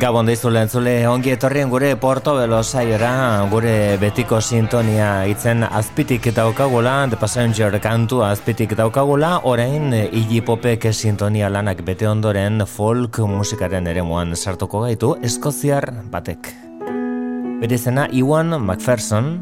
Gabon deizu lehentzule ongi etorrien gure Portobelo saiora gure betiko sintonia itzen azpitik daukagula The Passenger kantu azpitik daukagula orain Iggy Popek sintonia lanak bete ondoren folk musikaren ere muan sartuko gaitu eskoziar batek. Bere izena Iwan McPherson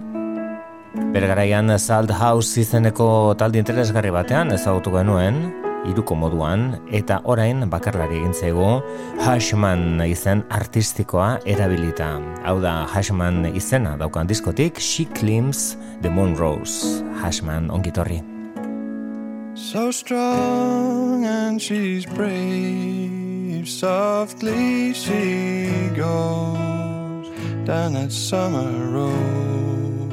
Bere garaian Salt House izeneko talde interesgarri batean ezagutu genuen iruko moduan, eta orain bakarlari egin zego Hashman izen artistikoa erabilita. Hau da Hashman izena daukan diskotik, She Climbs the Moon Rose. Hashman ongitorri. So strong and she's brave Softly she goes Down that summer road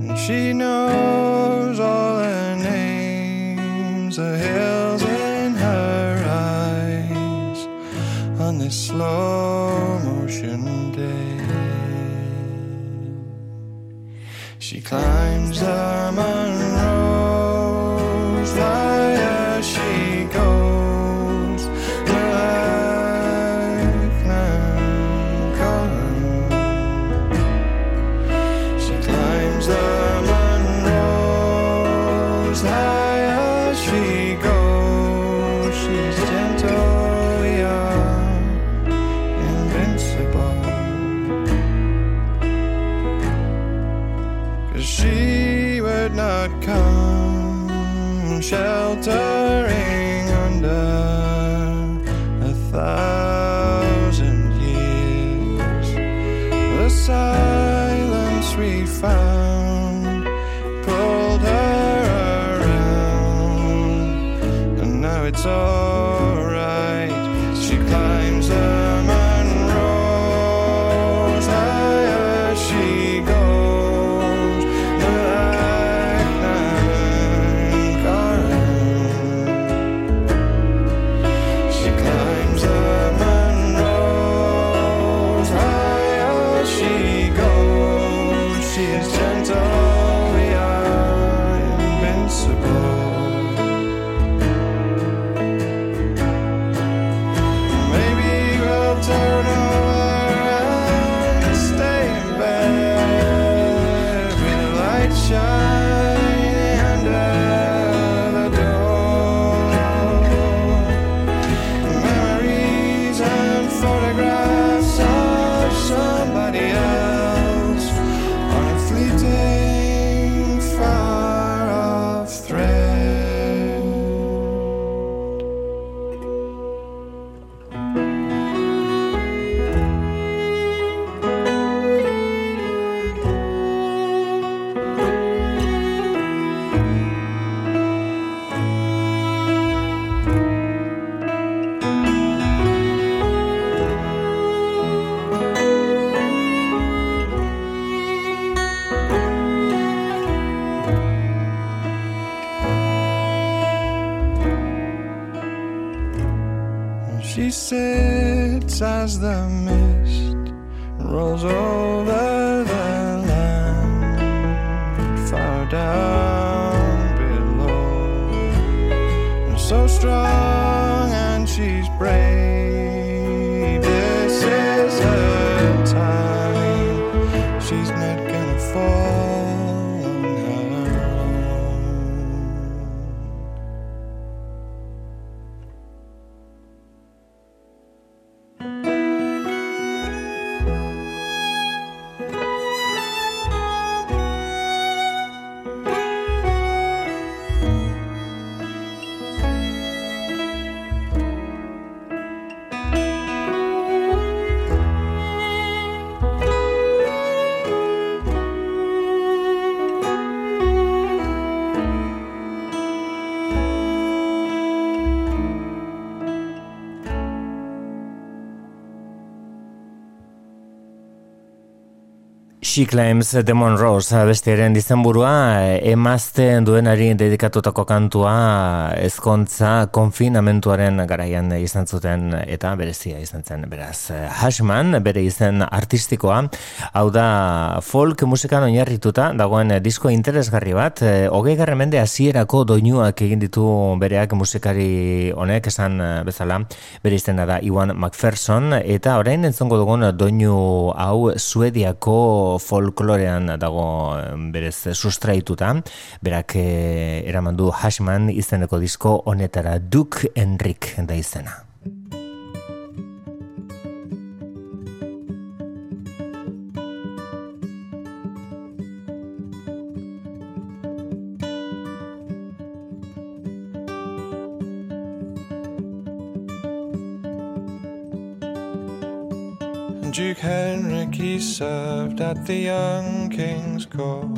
And she knows all her the hills in her eyes on this slow motion day. She climbs the Monroe's sheltering under a thousand years. The silence we found pulled her around, and now it's all. As She Claims Demon Rose abestiaren dizenburua emazten duenari dedikatutako kantua ezkontza konfinamentuaren garaian izan zuten eta berezia izan zen beraz. Hashman bere izen artistikoa hau da folk musikan oinarrituta dagoen disko interesgarri bat hogei garra mende hasierako doinuak egin ditu bereak musikari honek esan bezala. Bere izena da Iwan McPherson eta orain entzongo dugun doinu hau suediako folklorean dago berez sustraituta, berak eh, eraman du Hashman izeneko disko honetara Duke Enrik da izena. Served at the young king's court,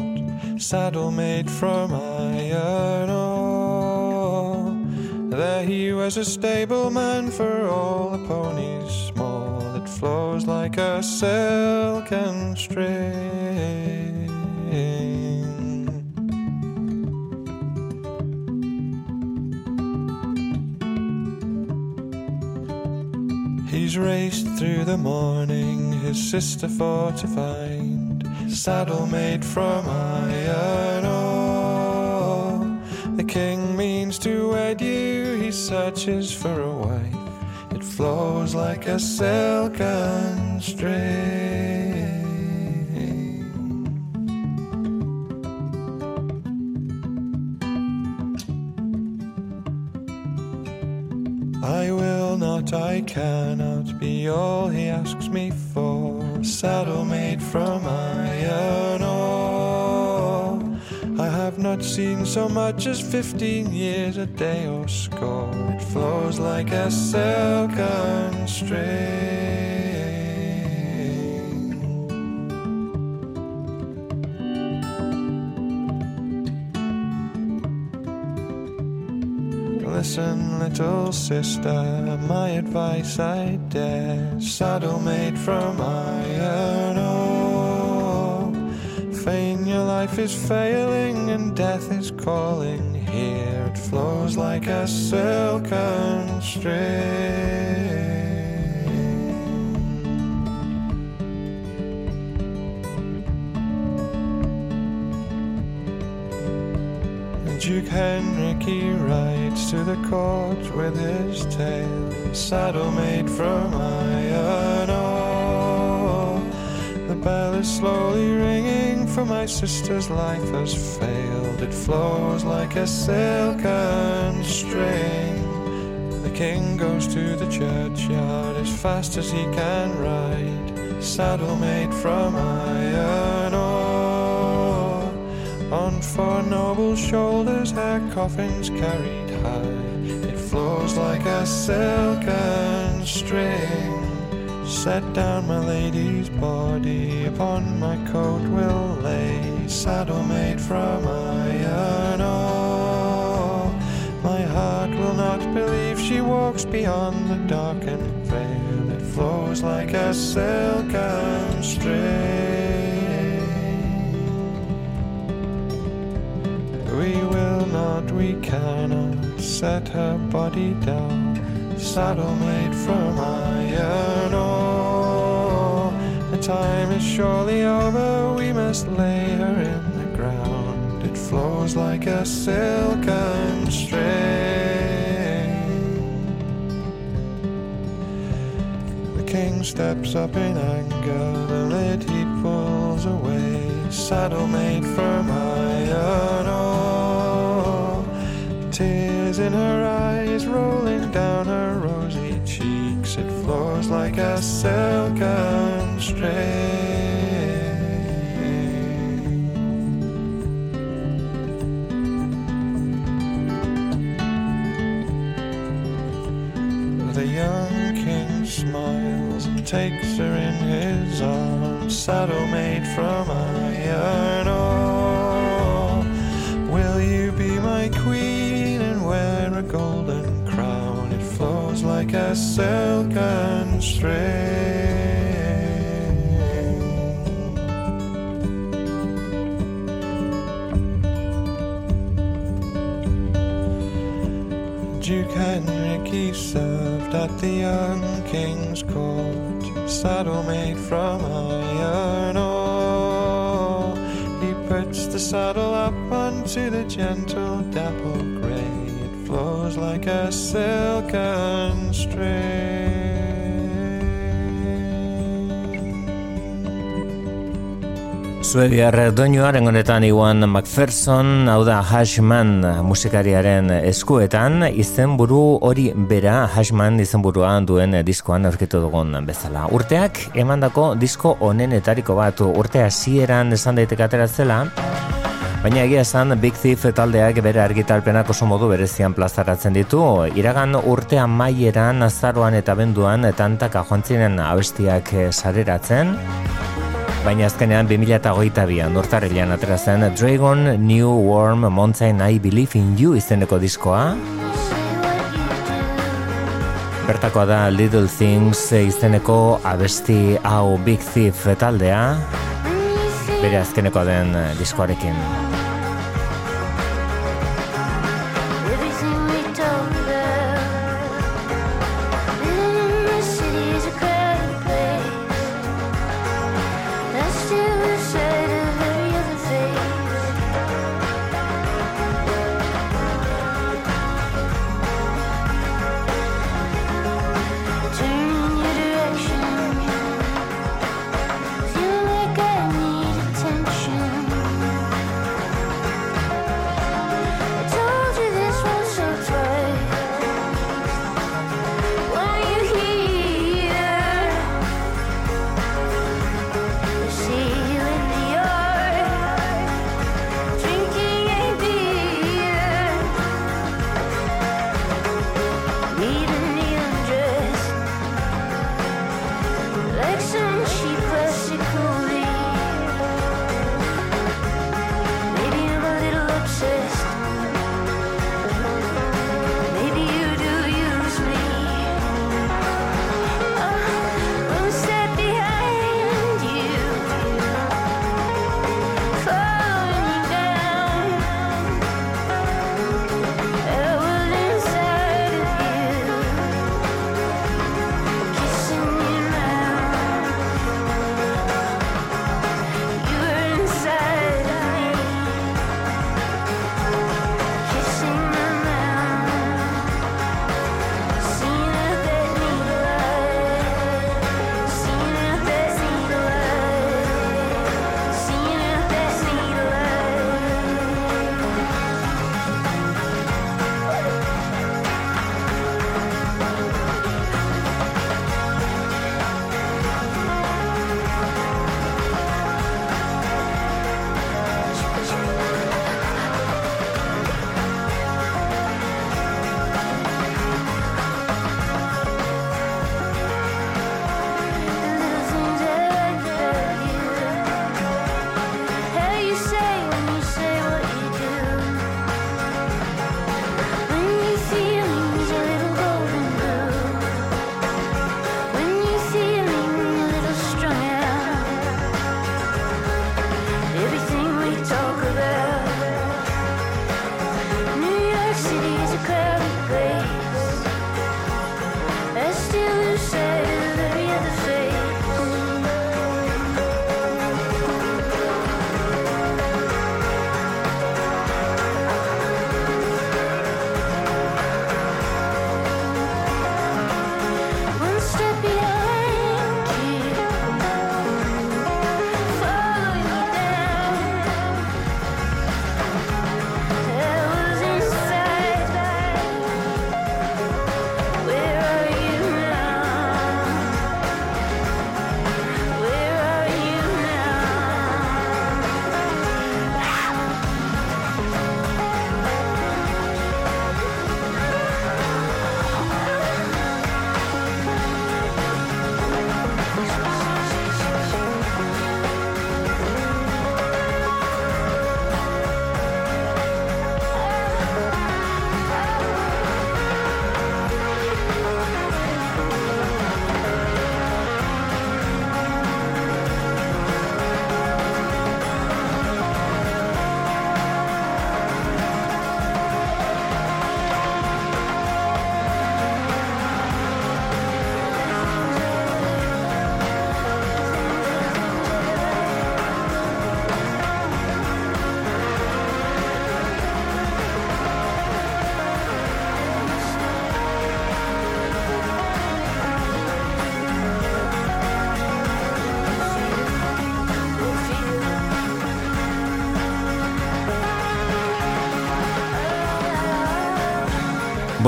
saddle made from iron ore. There he was a stableman for all the ponies small that flows like a silken string. Raced through the morning, his sister for to find. Saddle made from iron ore. The king means to wed you, he searches for a wife. It flows like a silken string. Cannot be all he asks me for. Saddle made from iron ore. I have not seen so much as fifteen years, a day or score. It flows like a silken string. Listen, little sister, my advice I dare. Saddle made from iron ore. Feign your life is failing and death is calling. Here it flows like a silken string. Duke Henrik he to the court with his tail, saddle made from iron ore. The bell is slowly ringing, for my sister's life has failed. It flows like a silken string. The king goes to the churchyard as fast as he can ride, saddle made from iron ore. On four noble shoulders, her coffin's carried flows like a silken string. Set down my lady's body, upon my coat will lay. Saddle made from iron ore. My heart will not believe she walks beyond the darkened veil. It flows like a silken string. We will not, we cannot set her body down. Saddle made from iron ore. The time is surely over, we must lay her in the ground. It flows like a silken string. The king steps up in anger, the lid he pulls away. Saddle made from iron ore. Tears in her eyes rolling down her rosy cheeks. It flows like a silken string. The young king smiles and takes her in his arms, saddle made from iron self constraint. Duke Henry he served at the young king's court, saddle made from iron ore. He puts the saddle up onto the gentle dapple like a silken string. Suediar doinuaren honetan Iwan McPherson, hau da Hashman musikariaren eskuetan, izenburu hori bera Hashman izenburuan duen diskoan aurkitu dugun bezala. Urteak emandako disko honenetariko bat urtea hasieran esan daiteke ateratzela, Baina egia esan Big Thief taldeak bere argitalpenak oso modu berezian plazaratzen ditu. Iragan urtean maieran, azaroan eta benduan, tantaka joan ziren abestiak sareratzen. Baina azkenean 2008an urtarrilean atera Dragon New Warm Mountain I Believe in You izeneko diskoa. Bertakoa da Little Things izeneko abesti hau Big Thief taldea bere azkeneko den diskoarekin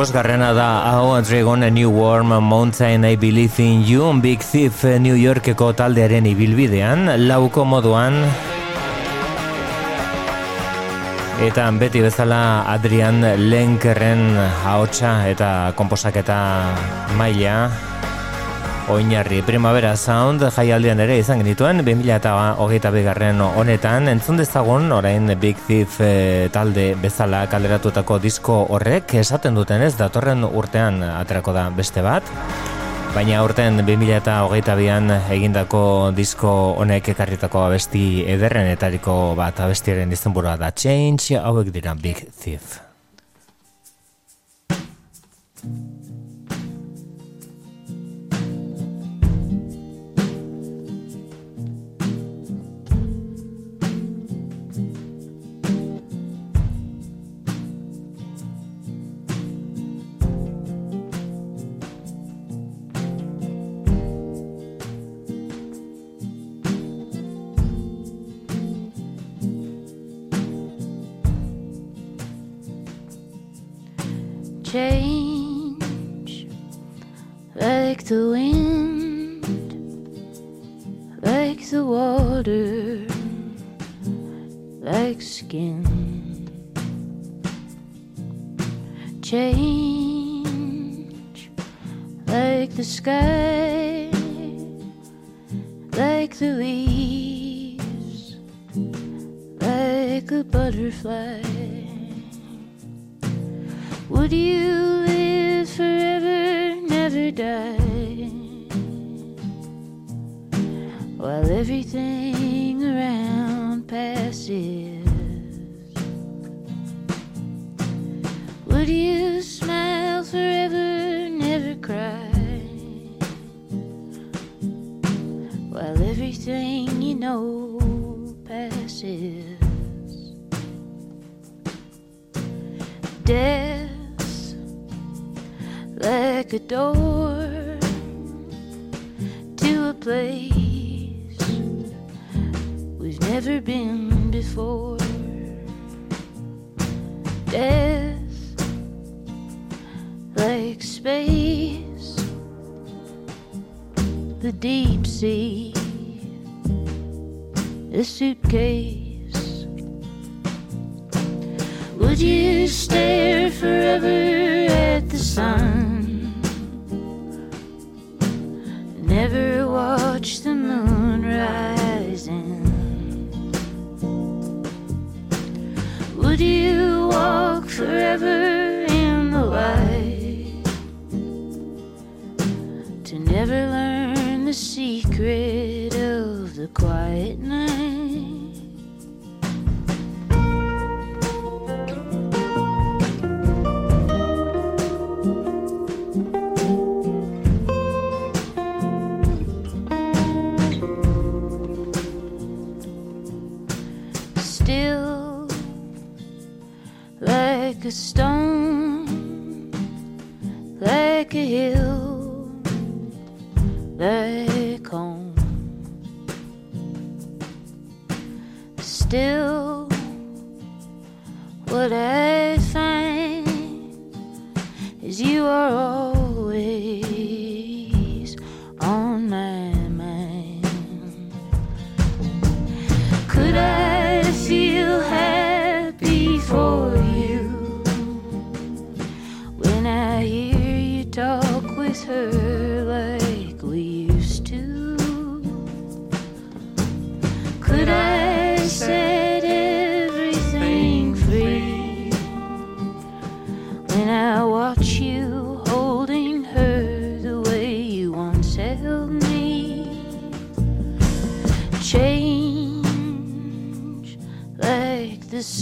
Bosgarrena da hau Dragon A New Warm Mountain I Believe in You Big Thief New Yorkeko taldearen ibilbidean lauko moduan. Eta beti bezala Adrian Lenkerren haotxa eta komposaketa maila Oinarri. Primavera Sound jaialdian ere izan genituen 2008 bigarren honetan. Entzun dezagun orain Big Thief e, talde bezala kalderatutako disko horrek esaten duten ez datorren urtean aterako da beste bat. Baina aurten 2008an egindako disko honek ekarritako abesti ederren etariko bat abestiaren izenburua da. Change hauek dira Big Thief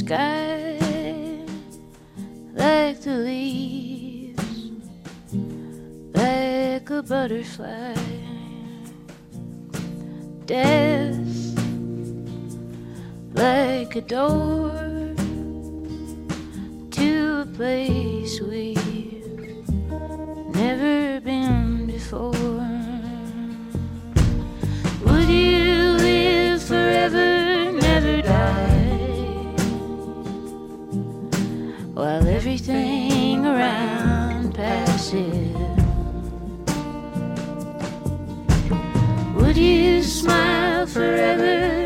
sky, like the leaves like a butterfly. Death like a door to a place we've never been before. everything around passes. Would you smile forever?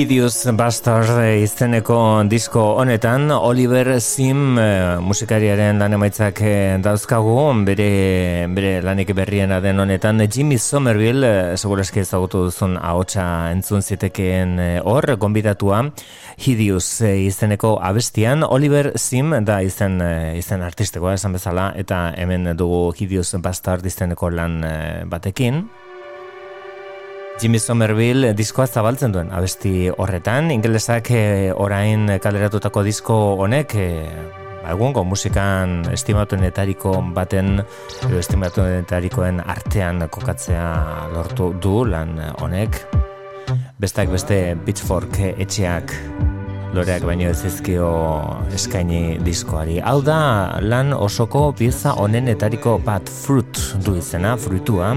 Hideous Bastard izeneko disko honetan Oliver Sim eh, musikariaren lan emaitzak eh, dauzkagu. Bere, bere lanik berriena den honetan Jimmy Somerville eh, segurazki ezagutu duzun ahotsa entzun zitekeen hor gonbidatua Hideous izeneko abestian. Oliver Sim da izen izen artistekoa esan bezala eta hemen dugu Hideous Bastard izeneko lan batekin. Jimmy Somerville diskoa zabaltzen duen abesti horretan, ingelesak eh, orain kaleratutako disko honek eh, ba, egungo musikan estimatuenetariko baten edo estimatuenetarikoen artean kokatzea lortu du lan honek bestak beste Pitchfork etxeak loreak baino ez ezkio eskaini diskoari. Hau da, lan osoko pieza honenetariko bat fruit du izena, fruitua.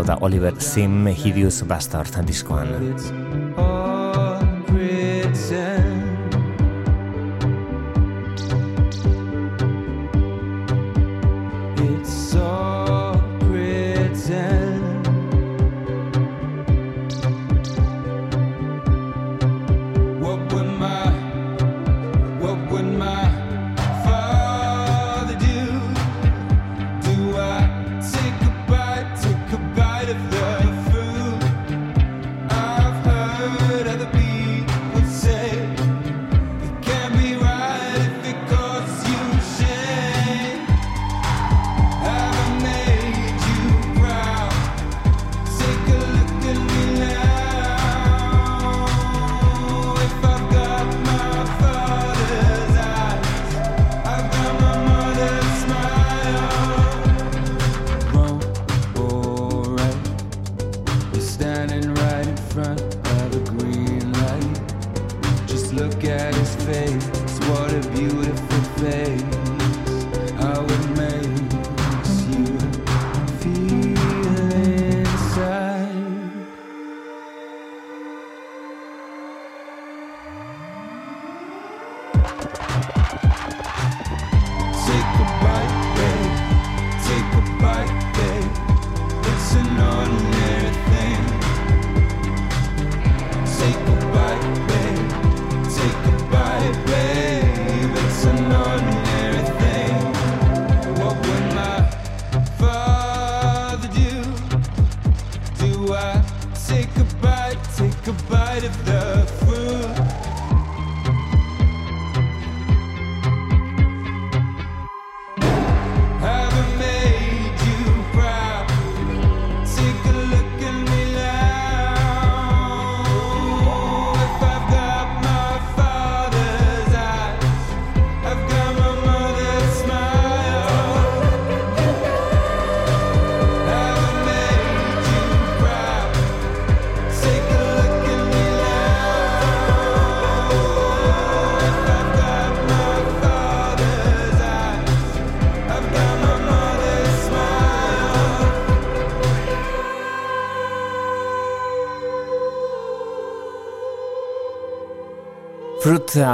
Hau da, Oliver Sim Hideous Bastard diskoan.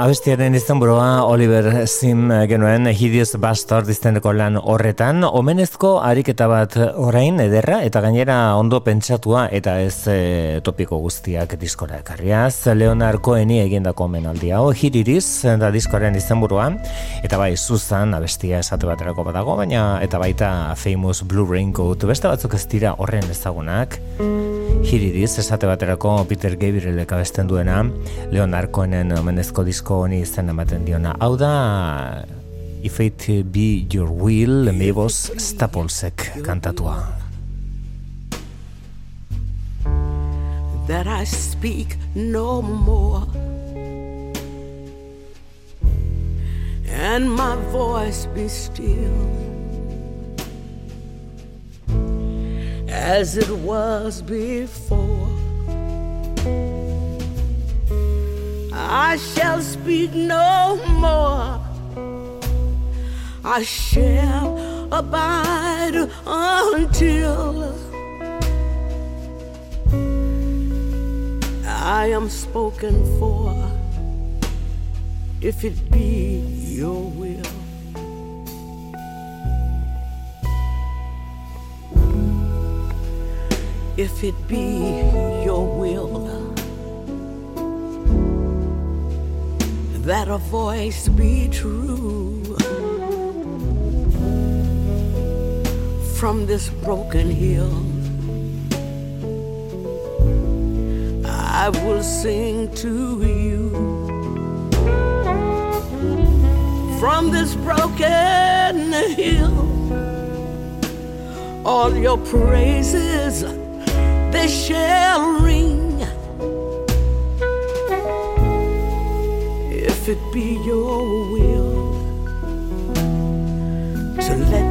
Abestiaren izan burua Oliver Sim genuen Hideous Bastard izteneko lan horretan. Omenezko ariketa bat orain ederra eta gainera ondo pentsatua eta ez e, topiko guztiak diskora ekarriaz. Leonard Coheni egindako omenaldi hau Hiririz da diskoaren izan eta bai Susan abestia esate baterako badago baina eta baita Famous Blue Raincoat beste batzuk ez dira horren ezagunak Hiririz esate baterako Peter Gabriel ekabesten duena Leonard Cohenen omenezko disko honi izan ematen diona. Hau da, If It Be Your Will, Mabos Stapolsek kantatua. That I speak no more And my voice be still As it was before I shall speak no more. I shall abide until I am spoken for, if it be your will. If it be your will. that a voice be true from this broken hill. I will sing to you from this broken hill. All your praises, shall ring. If it be your will to let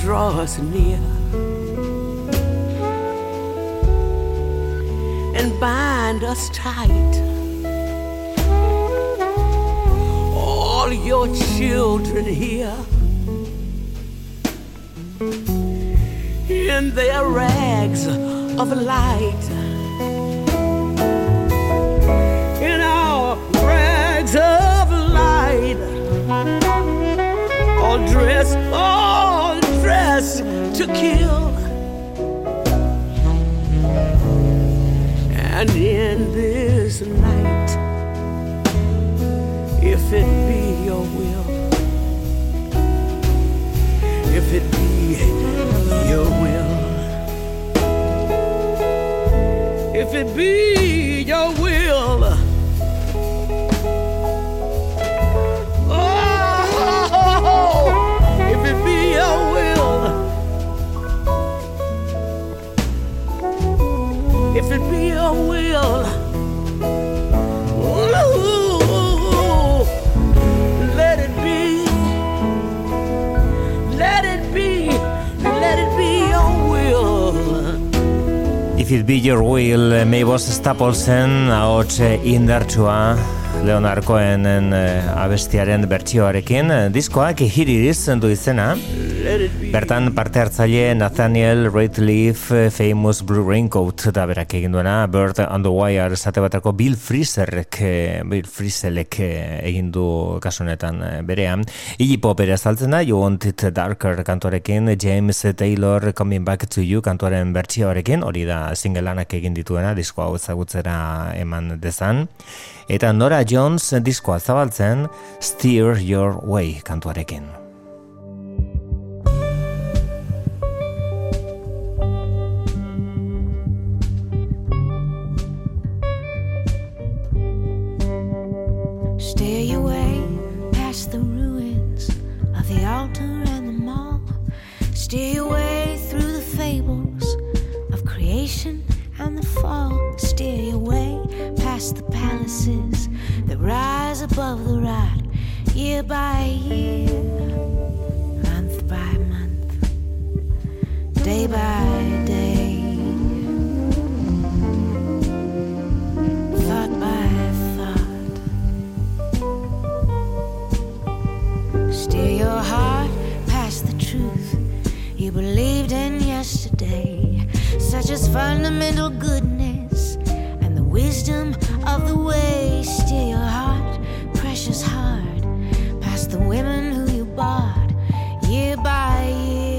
draw us near and bind us tight. All your children here in their rags of light. In our rags of light, all dressed, all dressed to kill. And in this night, if it be your will, if it be your will. If it be it be your will eh, Mabos Staplesen Ahots eh, indartsua Leonard Cohenen eh, abestiaren bertsioarekin. Diskoak hiririz du izena. Bertan parte hartzaile Nathaniel Rateliff eh, Famous Blue Raincoat da berak egin duena. Bird on the Wire esate batako Bill Frizerrek eh, Bill Frizelek eh, egin du kasunetan berean. Iggy Pop ere azaltzen da You Want It Darker kantuarekin. James Taylor Coming Back to You kantuaren bertsioarekin. Hori da singelanak egin dituena disko hau ezagutzera eman dezan. Eta Nora Jones diskoa zabaltzen Steer Your Way kantuarekin Steer your way past the ruins of the altar and the mall. Steer your way through the fables of creation and the fall. Steer your way past the palaces that rise above the rot, year by year, month by month, day by day. Steer your heart past the truth you believed in yesterday, such as fundamental goodness and the wisdom of the way. Steer your heart, precious heart, past the women who you bought year by year,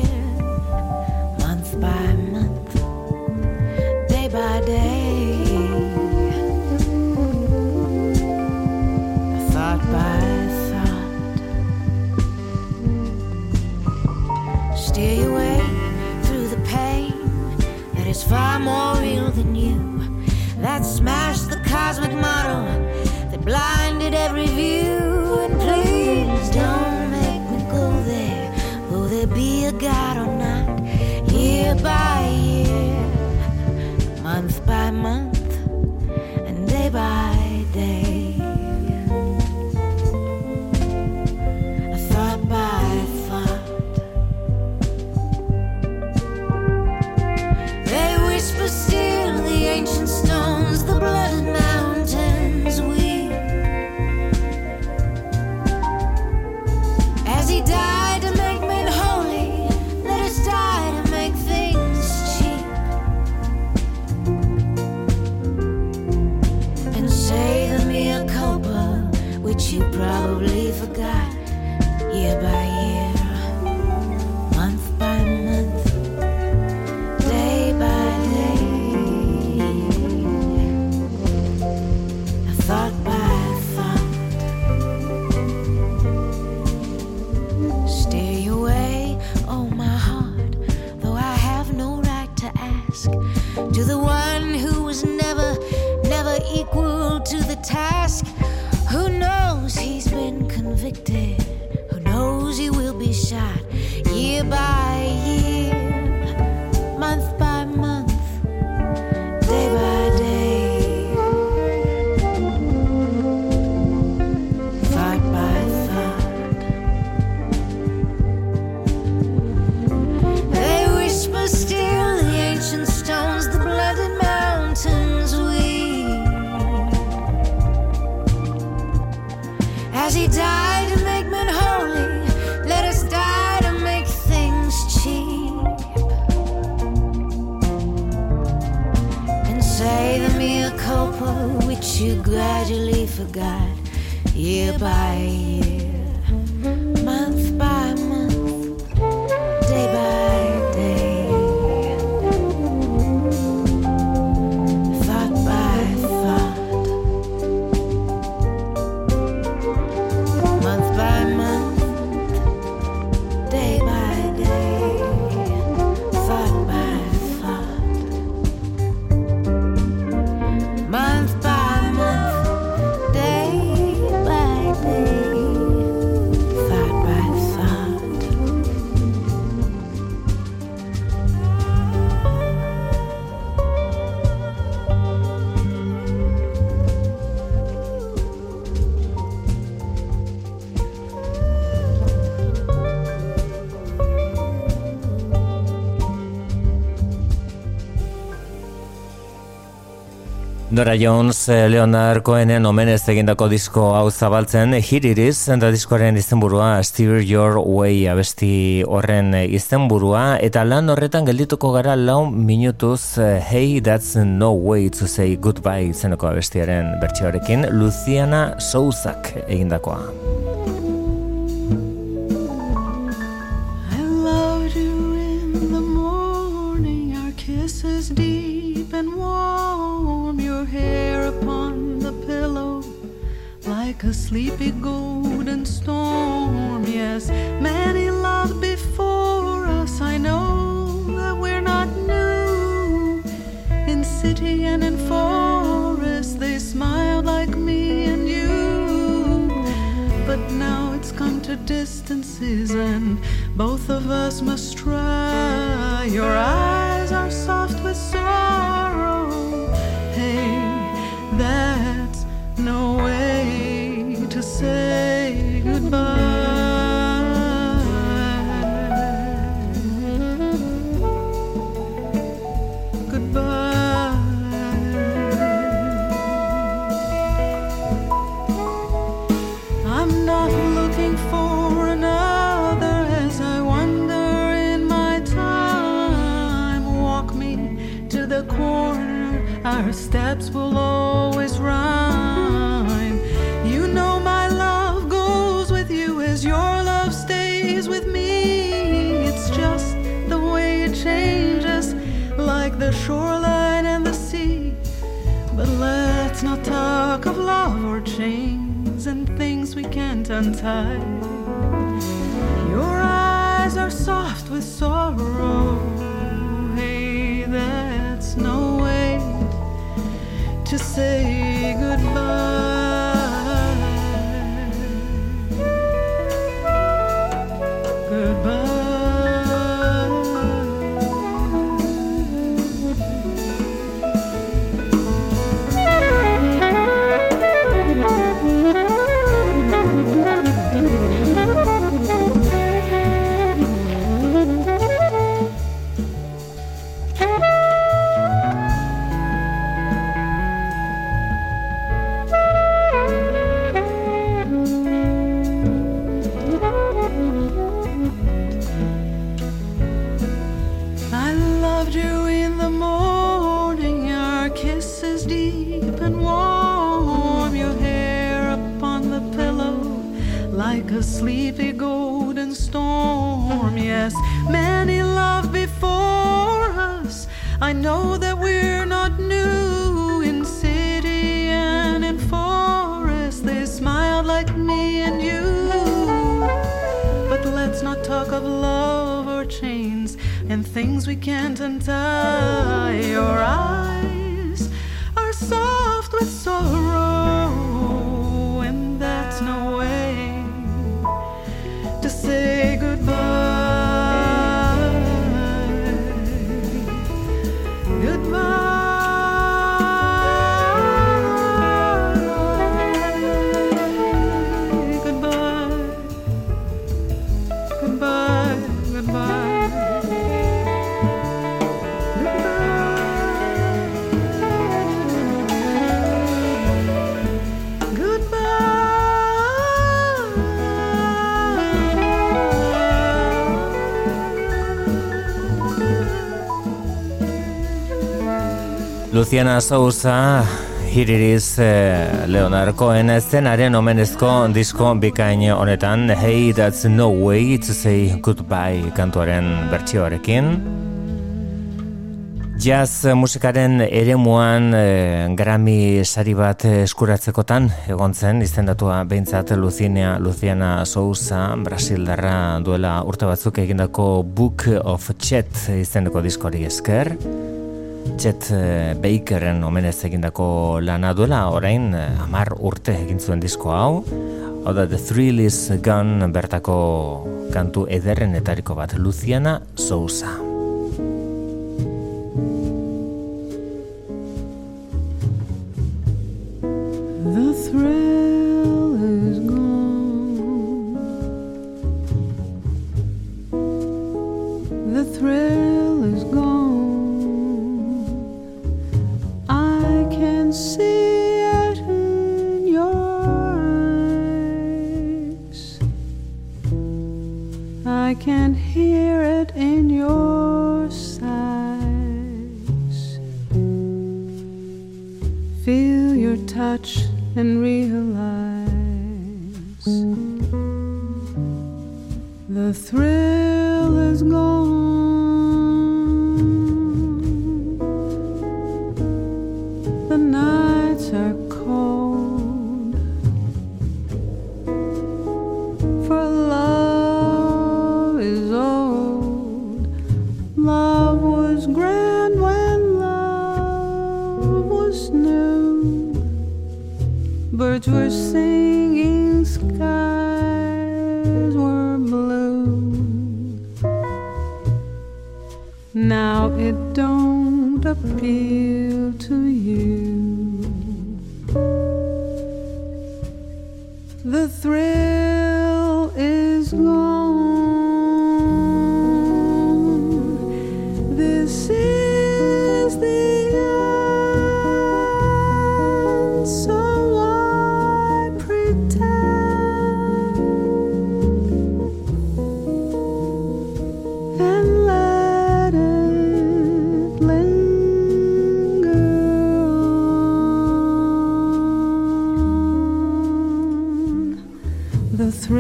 Indora Jones eh, Leonard Cohenen omenez egindako disko hau zabaltzen eh, Hiriris da diskoaren izenburua Steer Your Way abesti horren eh, izenburua eta lan horretan geldituko gara lau minutuz Hey That's No Way to Say Goodbye izeneko abestiaren bertsioarekin Luciana Souzak egindakoa. like a sleepy golden storm. Yes, many loved before us. I know that we're not new. In city and in forest, they smiled like me and you. But now it's come to distances, and both of us must try. Your eyes are soft with sorrow. Hey, that's no way say goodbye. Can't. Your eyes are soft with sorrow. Hey, that's no way to say goodbye. sleepy golden storm. Yes, many love before us. I know that we're not new in city and in forest. They smiled like me and you. But let's not talk of love or chains and things we can't untie. Your eyes Luciana Sousa hiririz eh, Leonard Cohen zenaren omenezko disko bikain honetan Hey That's No Way to Say Goodbye kantuaren bertsioarekin. Jazz musikaren eremuan eh, Grammy sari bat eskuratzekotan egon zen izendatua behintzat Luciana, Luciana Sousa Brasildarra duela urte batzuk egindako Book of Chet izeneko diskori esker Chet eh, Bakeren omenez egindako lana duela, orain eh, amar urte egin zuen disko hau. Hau da, The Thrill is Gone bertako kantu ederren etariko bat, Luciana Sousa.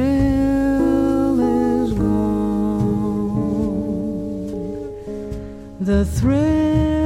thrill is gone. The thrill.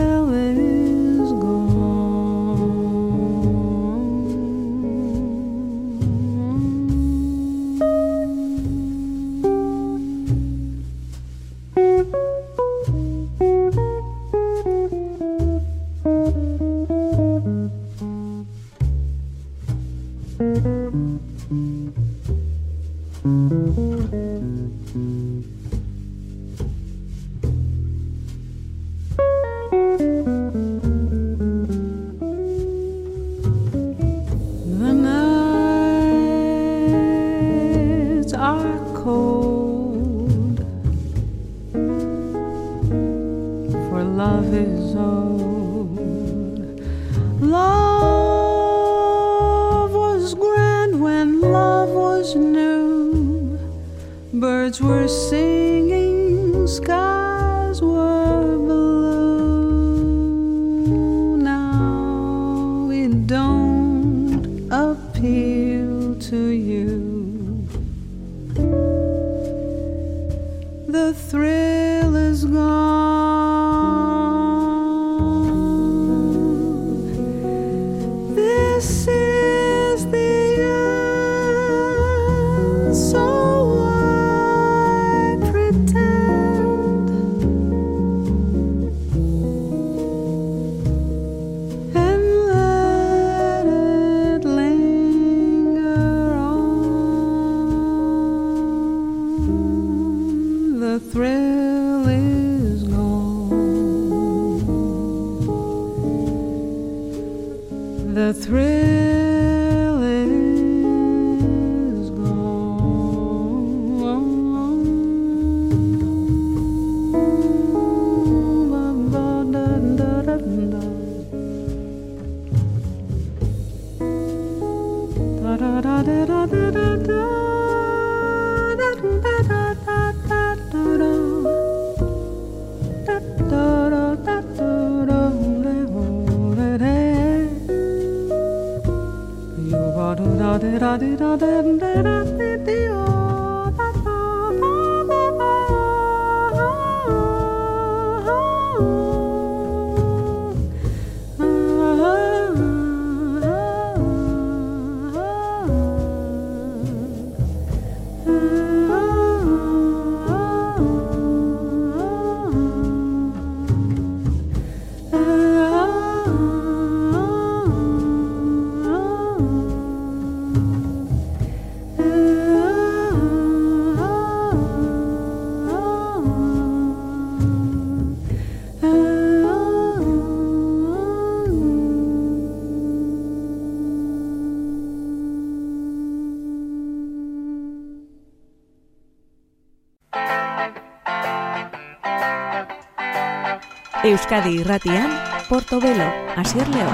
Euskadi Irratian, Portobelo, Asier Leoz.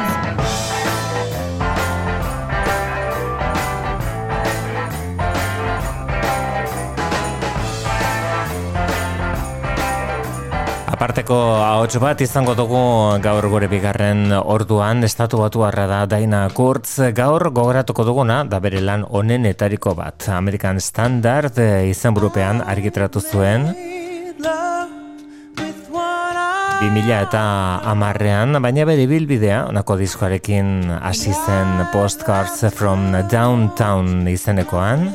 Aparteko ahots bat izango dugu gaur gure bigarren orduan estatu batu da Daina Kurtz. Gaur gogoratuko duguna da bere lan onenetariko bat. American Standard eh, izan burupean argitratu zuen 2000 eta amarrean, baina bere bilbidea, onako diskoarekin hasi zen Postcards from Downtown izenekoan.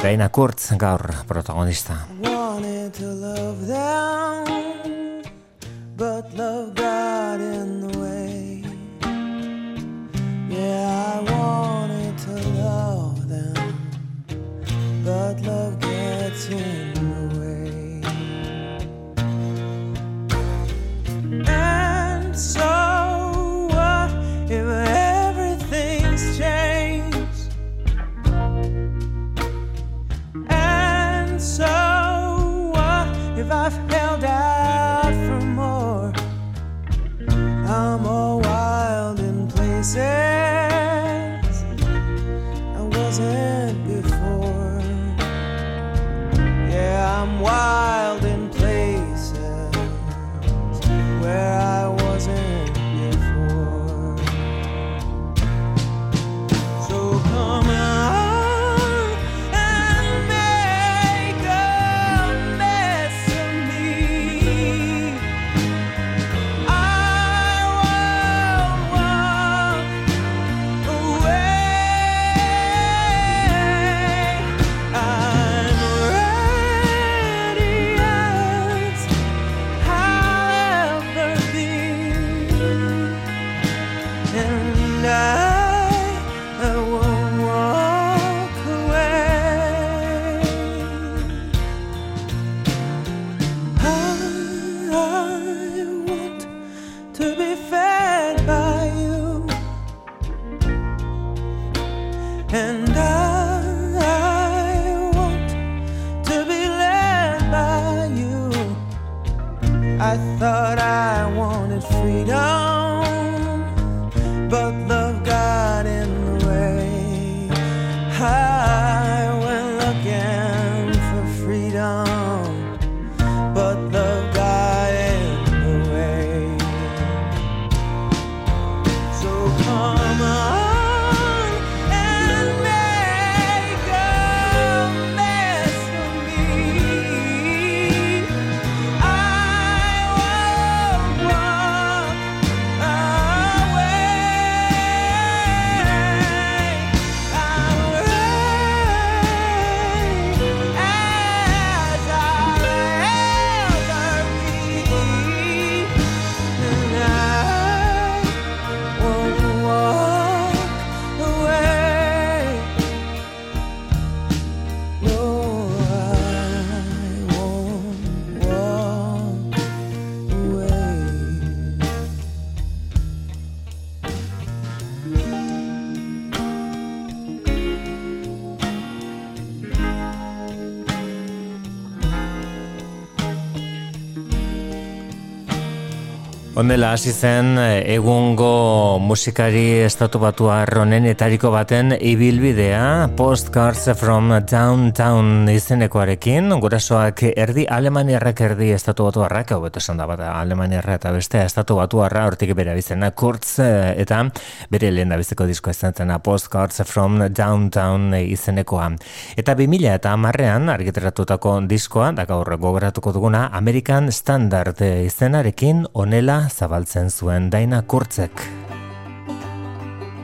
Daina Kurtz gaur protagonista. to love them, but love got in the way. Yeah, I wanted to love them, but in Honela hasi zen eh, egungo musikari estatu batu arronen etariko baten ibilbidea Postcards from Downtown izenekoarekin. Gurasoak erdi alemaniarrak erdi estatu batu harrak hau beto esan da bat alemaniarra eta beste estatu batu harra hortik bere bizena Kurtz eh, eta bere lehen da biziko diskoa izan zena Postcards from Downtown izenekoa. Eta 2000 eta amarrean argiteratutako diskoa da gaur gogoratuko duguna American Standard izenarekin onela zabaltzen zuen Dayna Kurtzek.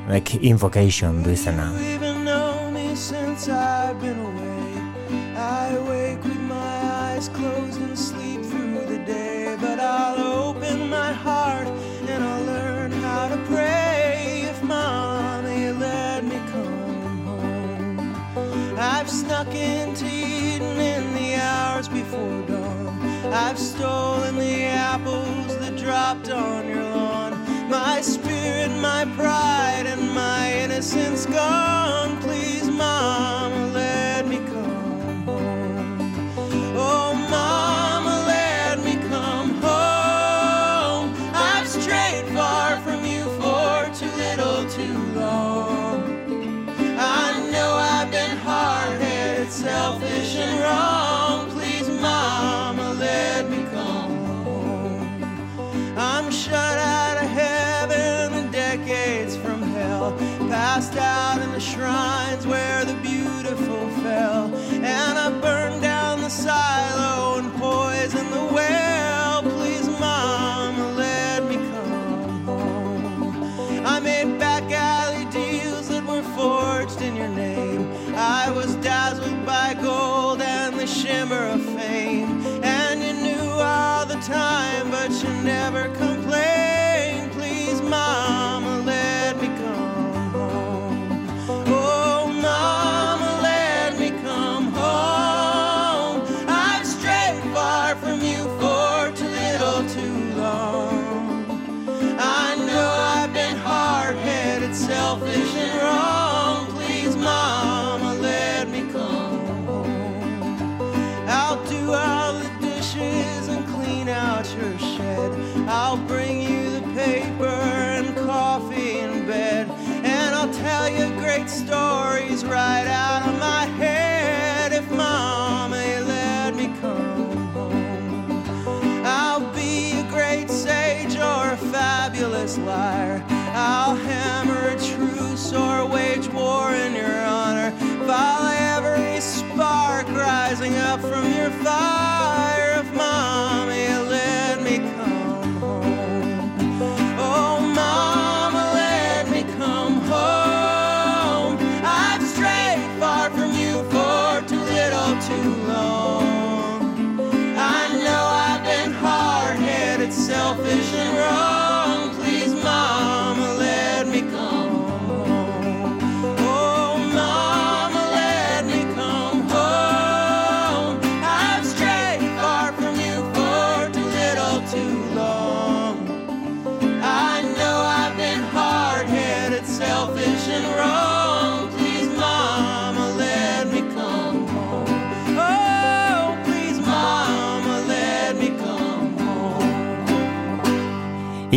Like Invocation du izena. I've been away. I wake with my eyes closed and sleep through the day. But I'll open my heart and I'll learn how to pray if mommy let me come home. I've snuck into Eden in the hours before dawn. I've stolen the apples dropped on your lawn. My spirit, my pride, and my innocence gone. Please, Mama, passed out in the shrines where the beautiful fell, and I burned down the silo and poisoned the well. Please, Mama, let me come home. I made back alley deals that were forged in your name. I was dazzled by gold and the shimmer of fame, and you knew all the time, but you never complained. stories right out of my head.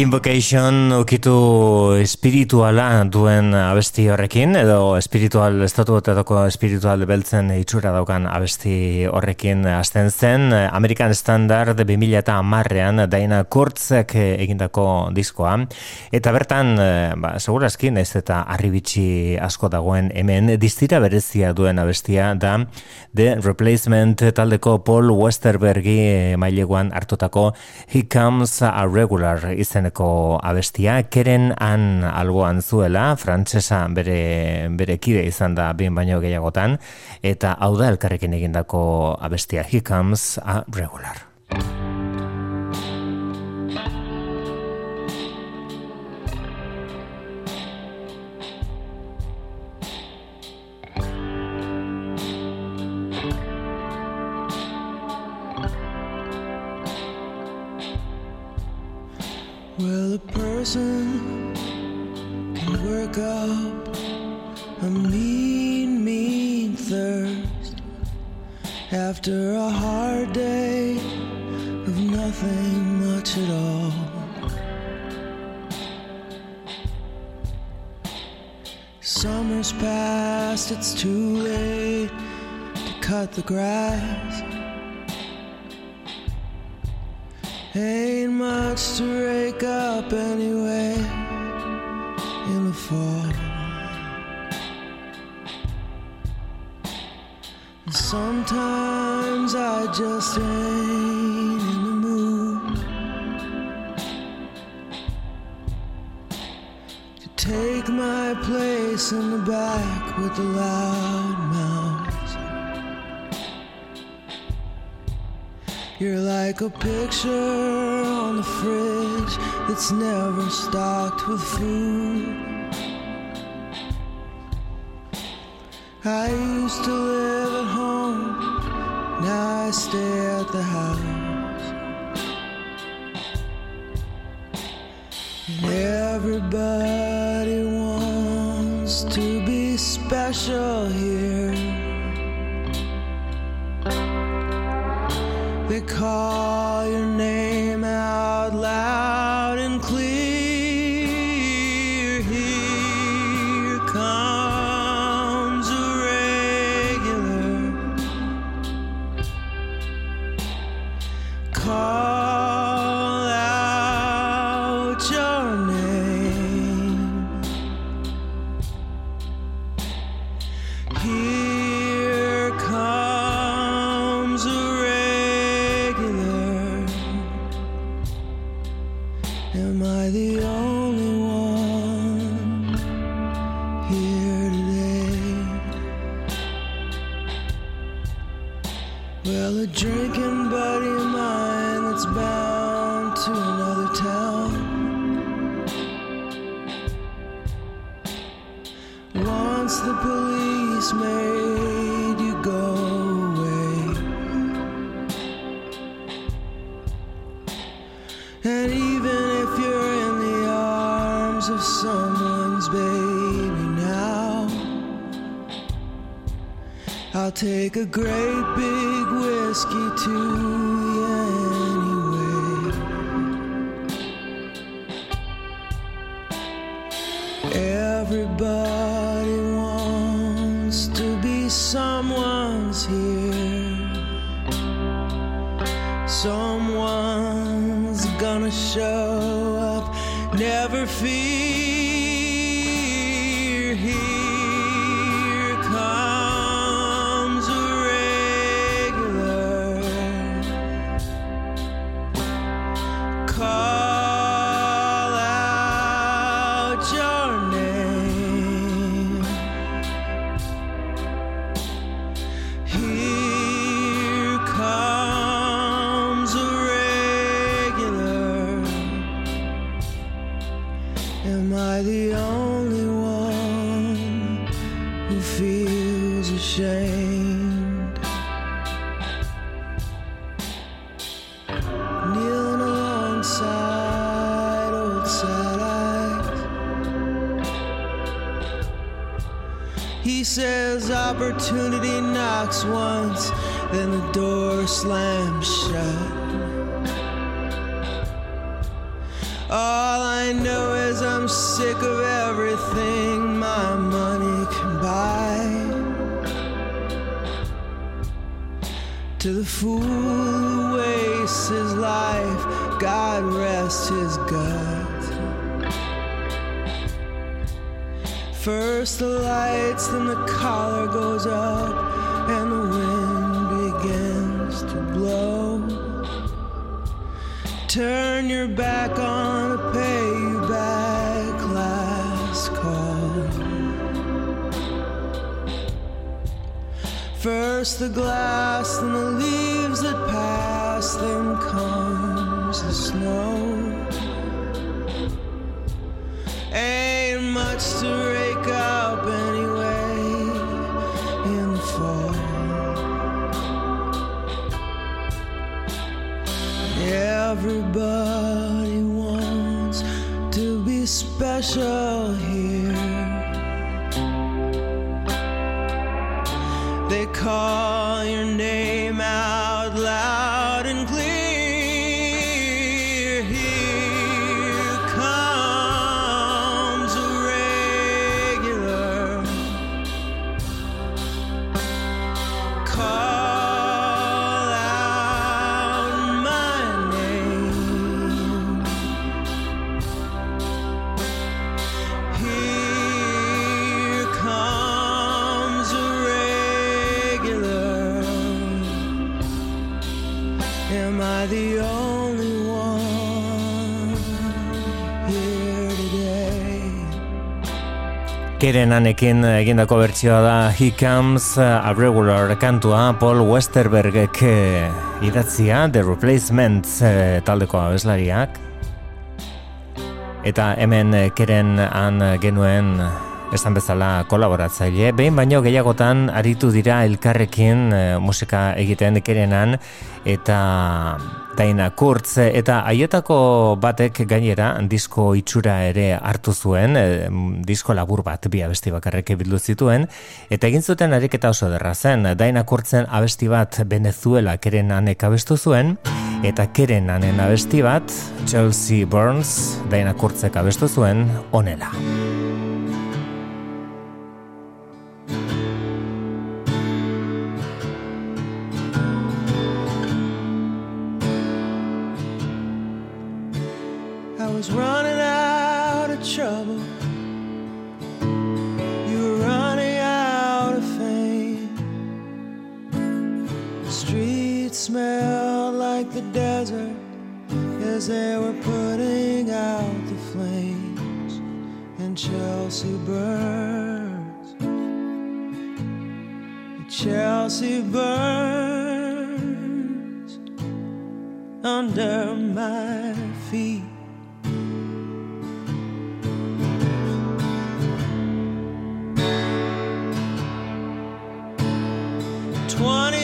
Invocation ukitu espirituala duen abesti horrekin, edo espiritual, estatu batako espiritual beltzen itxura daukan abesti horrekin hasten zen, American Standard 2000 eta amarrean Daina Kurtzek egindako diskoa, eta bertan, ba, segurazkin ez eta arribitsi asko dagoen hemen, distira berezia duen abestia da The Replacement taldeko Paul Westerbergi maileguan hartutako He Comes a Regular izan izeneko abestia, keren han alboan zuela, frantsesa bere, bere kide izan da bin baino gehiagotan, eta hau da elkarrekin egindako abestia, He Comes a Regular. Well, a person can work up a mean, mean thirst after a hard day of nothing much at all. Summer's past, it's too late to cut the grass. Ain't much to rake up anyway in the fall. And sometimes I just ain't in the mood to take my place in the back with the loud mouths. You're like a picture on the fridge that's never stocked with food. I used to live at home, now I stay at the house. And everybody wants to be special here. 好 Turn your back on a pay you back last call. First the glass, then the leaves that pass, then comes the snow. Ain't much to Keren anekin egindako bertsioa da He Comes a Regular kantua Paul Westerbergek eh, idatzia The Replacements eh, taldeko abeslariak. Eta hemen eh, Keren han genuen esan bezala kolaboratzaile, behin baino gehiagotan aritu dira elkarrekin eh, musika egiten kerenan eta Daina Kurtz eta haietako batek gainera disko itxura ere hartu zuen, e, disko labur bat bi abesti bakarrek bildu zituen eta egin zuten ariketa oso derra zen. Daina Kurtzen abesti bat Venezuela kerenanek abestu zuen eta kerenanen abesti bat Chelsea Burns Daina Kurtzek abestu zuen onela. As they were putting out the flames. And Chelsea burns. Chelsea burns under my feet. Twenty-third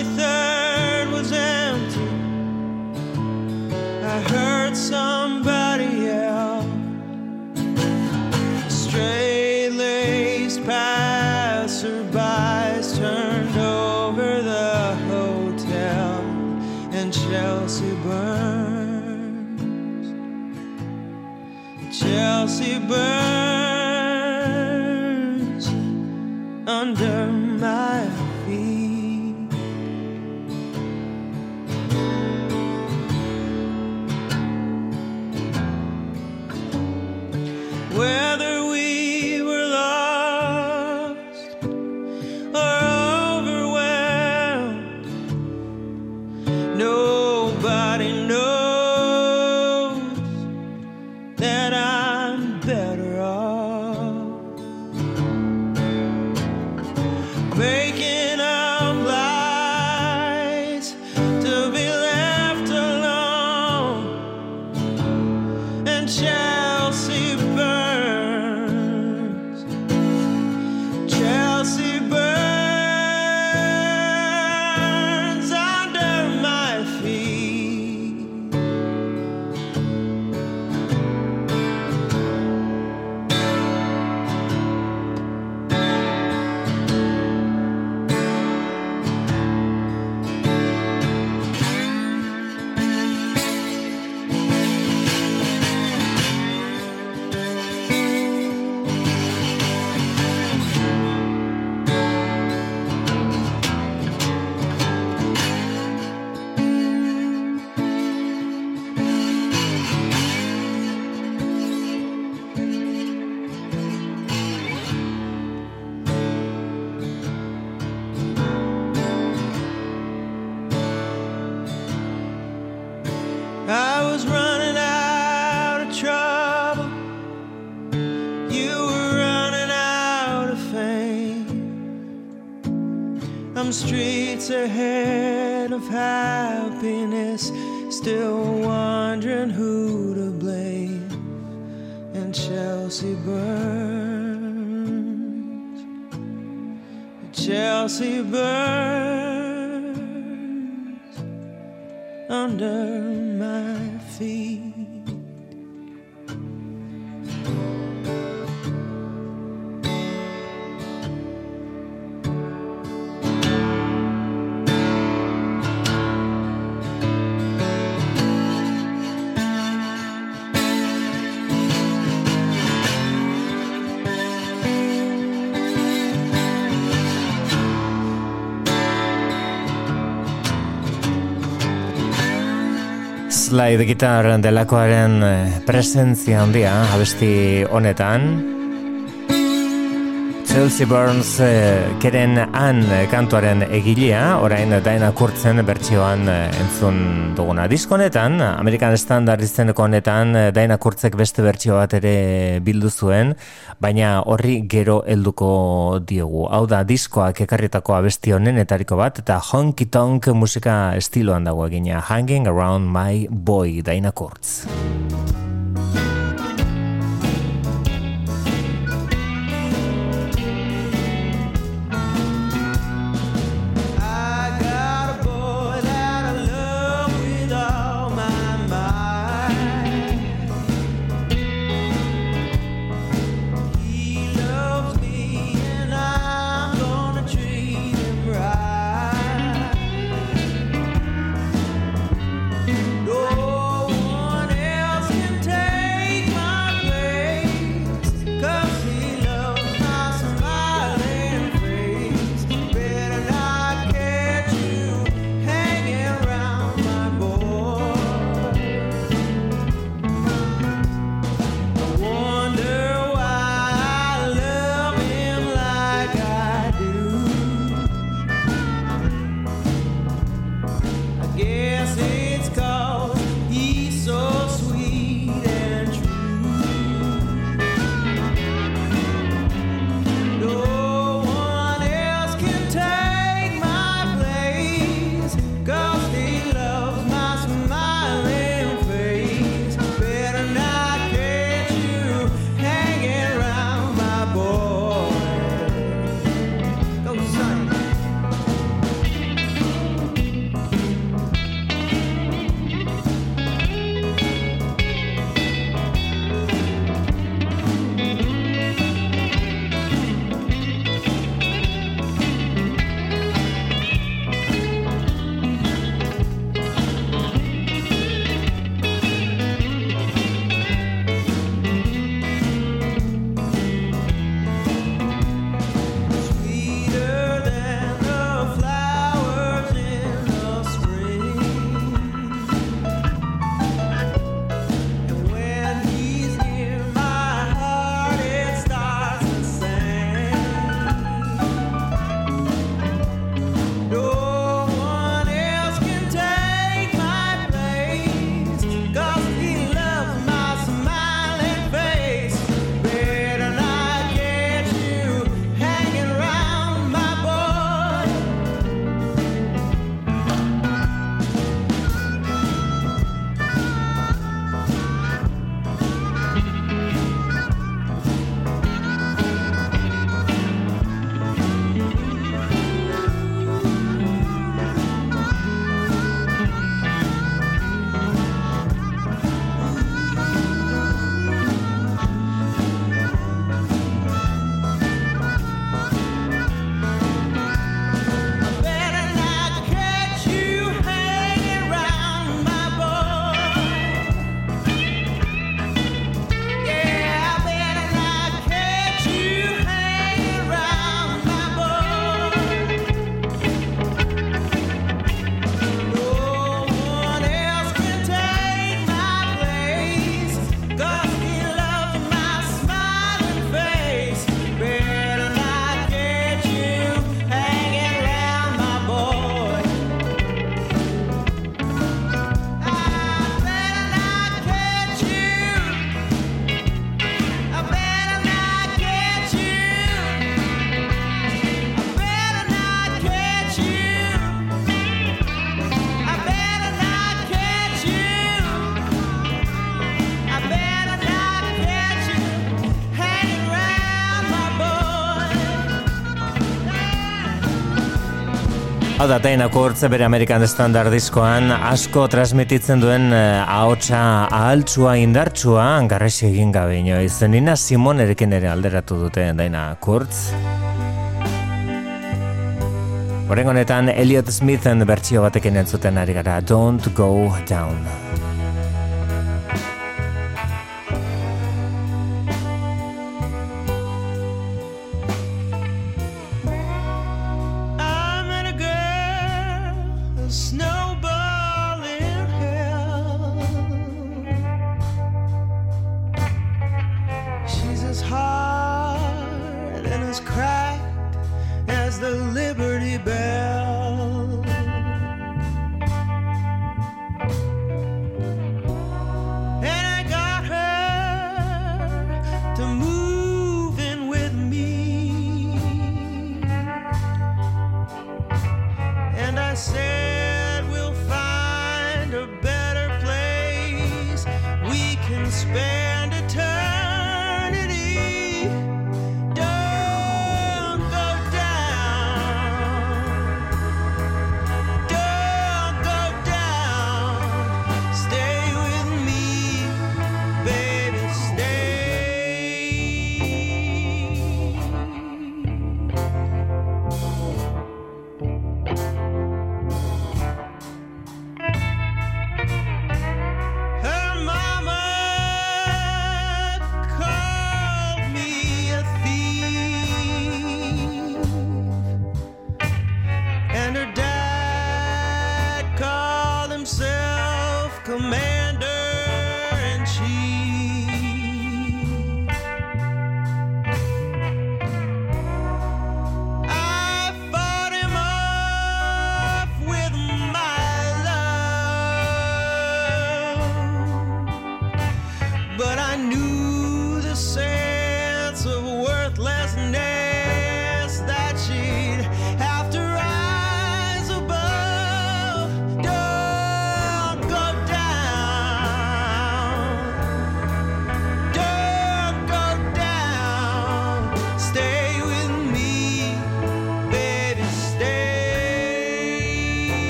heard streets Slide Guitar delakoaren eh, presentzia handia abesti honetan. Chelsea Burns eh, keren han eh, kantuaren egilea, orain daina kurtzen bertsioan eh, entzun duguna. Diskonetan, Amerikan Standard izeneko honetan, daina kurtzek beste bertsio bat ere bildu zuen, baina horri gero helduko diegu. Hau da, diskoak ekarritako abesti honen etariko bat, eta honky tonk musika estiloan dago egina. Hanging Around My Boy, daina kurtz. Da, Daina Kurtz, bere American Standard diskoan, asko transmititzen duen uh, ahotsa ahaltsua indartsua, garresi egin gabe inoiz. Nina Simonerekin ere alderatu dute Daina Kurtz. Horen honetan, Elliot Smithen bertsio batekin entzuten ari gara, Don't Go Down.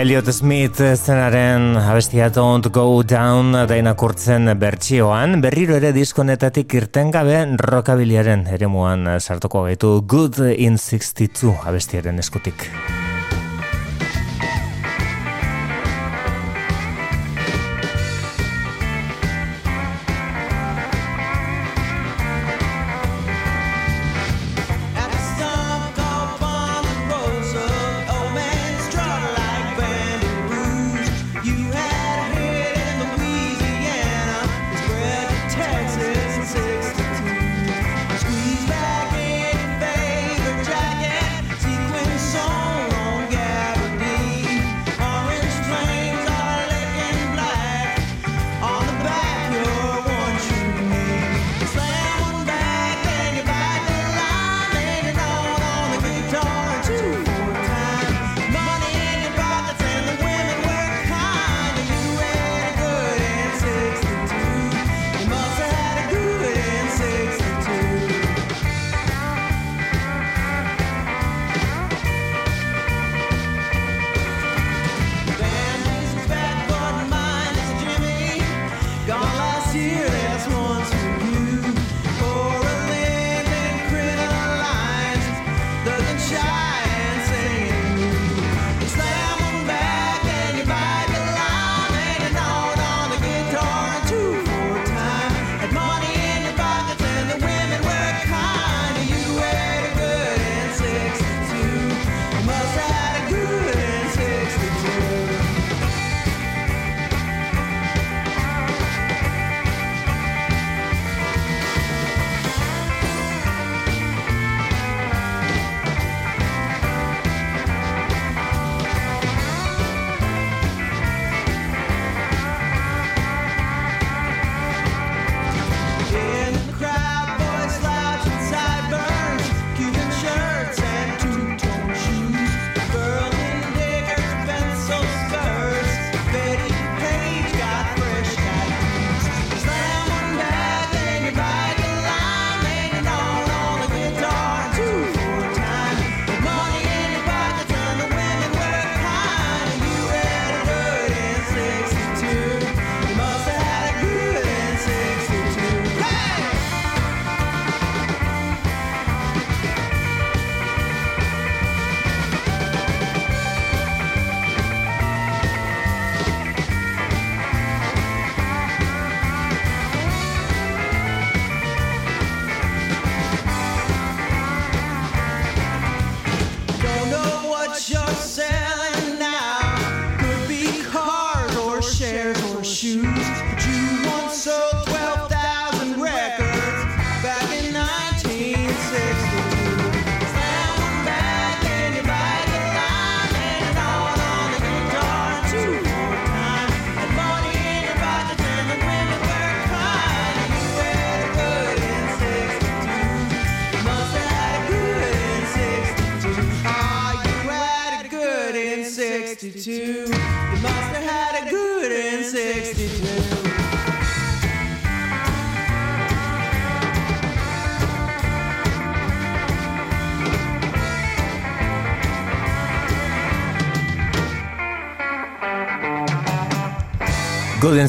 Elliot Smith zenaren abestia Don't Go Down daina kurtzen bertsioan, berriro ere diskonetatik irten gabe rockabiliaren eremuan sartuko gaitu Good in 62 abestiaren eskutik.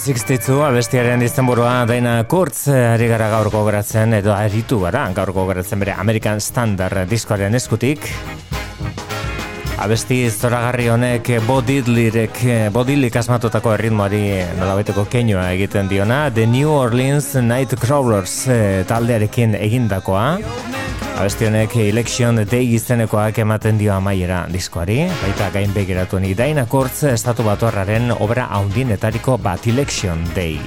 62 abestiaren izenburua daina kurtz ari gara gaurko geratzen edo aritu gara gaurko geratzen bere American Standard diskoaren eskutik. Abesti zoragarri honek bodidlirek bodidlik asmatutako erritmoari nolabeteko keinua egiten diona. The New Orleans Nightcrawlers eh, taldearekin egindakoa Abesti honek election day izenekoak ematen dio amaiera diskoari, baita gain begiratu ni daina kortz estatu batuarraren obra haundinetariko bat election day.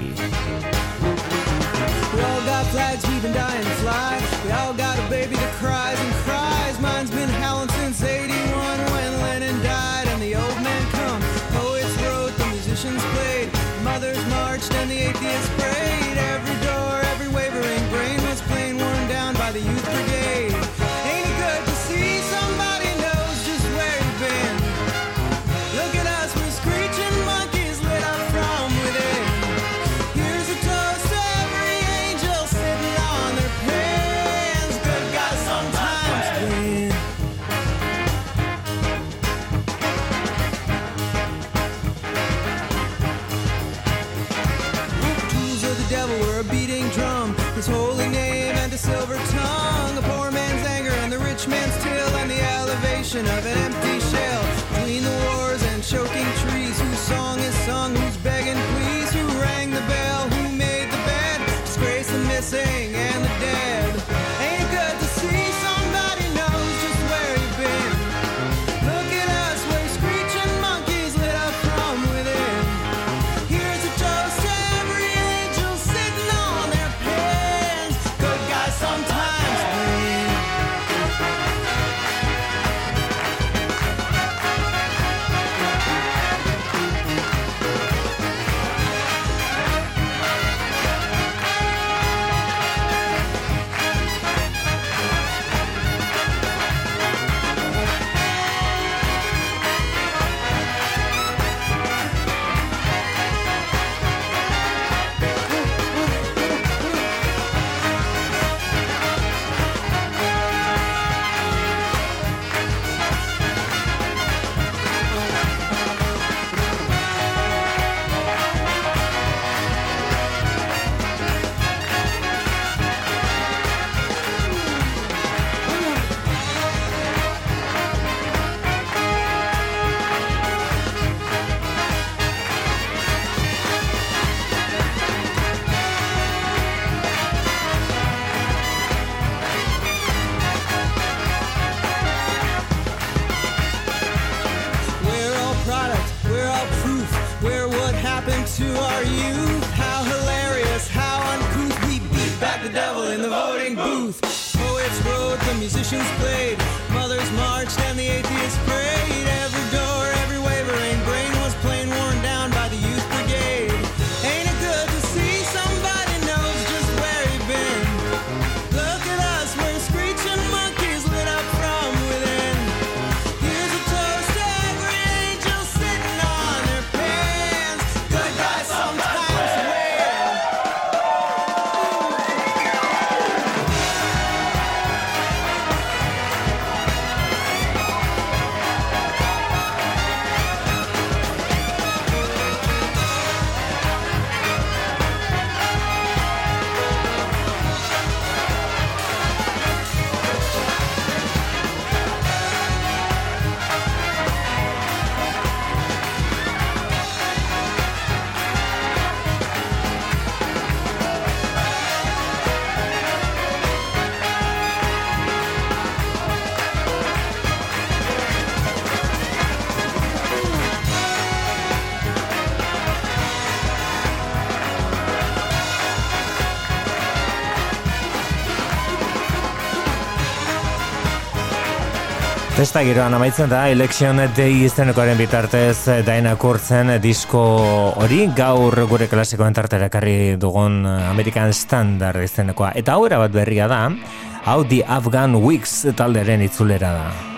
musicians play. festa giroan amaitzen da, election day iztenekoaren bitartez eh, daina kurtzen eh, disko hori gaur gure klasiko entartera karri dugun eh, American Standard iztenekoa. Eta hau bat berria da, hau The Afghan Weeks talderen itzulera da.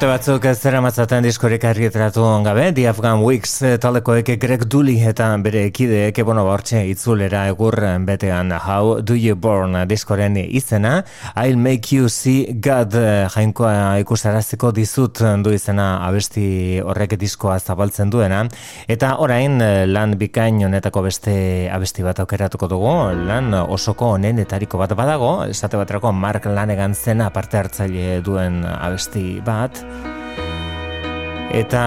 Urte batzuk zera matzaten diskorik arrietratu gabe, The Afghan Weeks eh, talekoek Greg Dully eta bere ekideek ebono bortxe itzulera egur betean. How Do You Born diskoren izena. I'll Make You See God eh, jainkoa ikusaraziko dizut du izena abesti horrek diskoa zabaltzen duena. Eta orain eh, lan bikain honetako beste abesti bat aukeratuko dugu. Lan osoko honenetariko bat badago. Esate baterako Mark Lanegan zena parte hartzaile duen abesti bat eta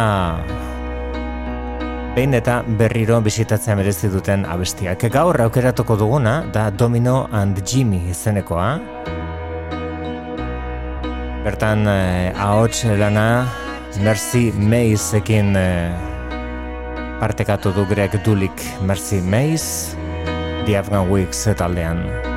behin eta berriro bisitatzea merezi duten abestiak. Gaur aukeratuko duguna da Domino and Jimmy izenekoa. Bertan eh, ahots lana Mercy Mazeekin eh, partekatu du Greg Dulik Mercy Maze The Afghan Weeks taldean.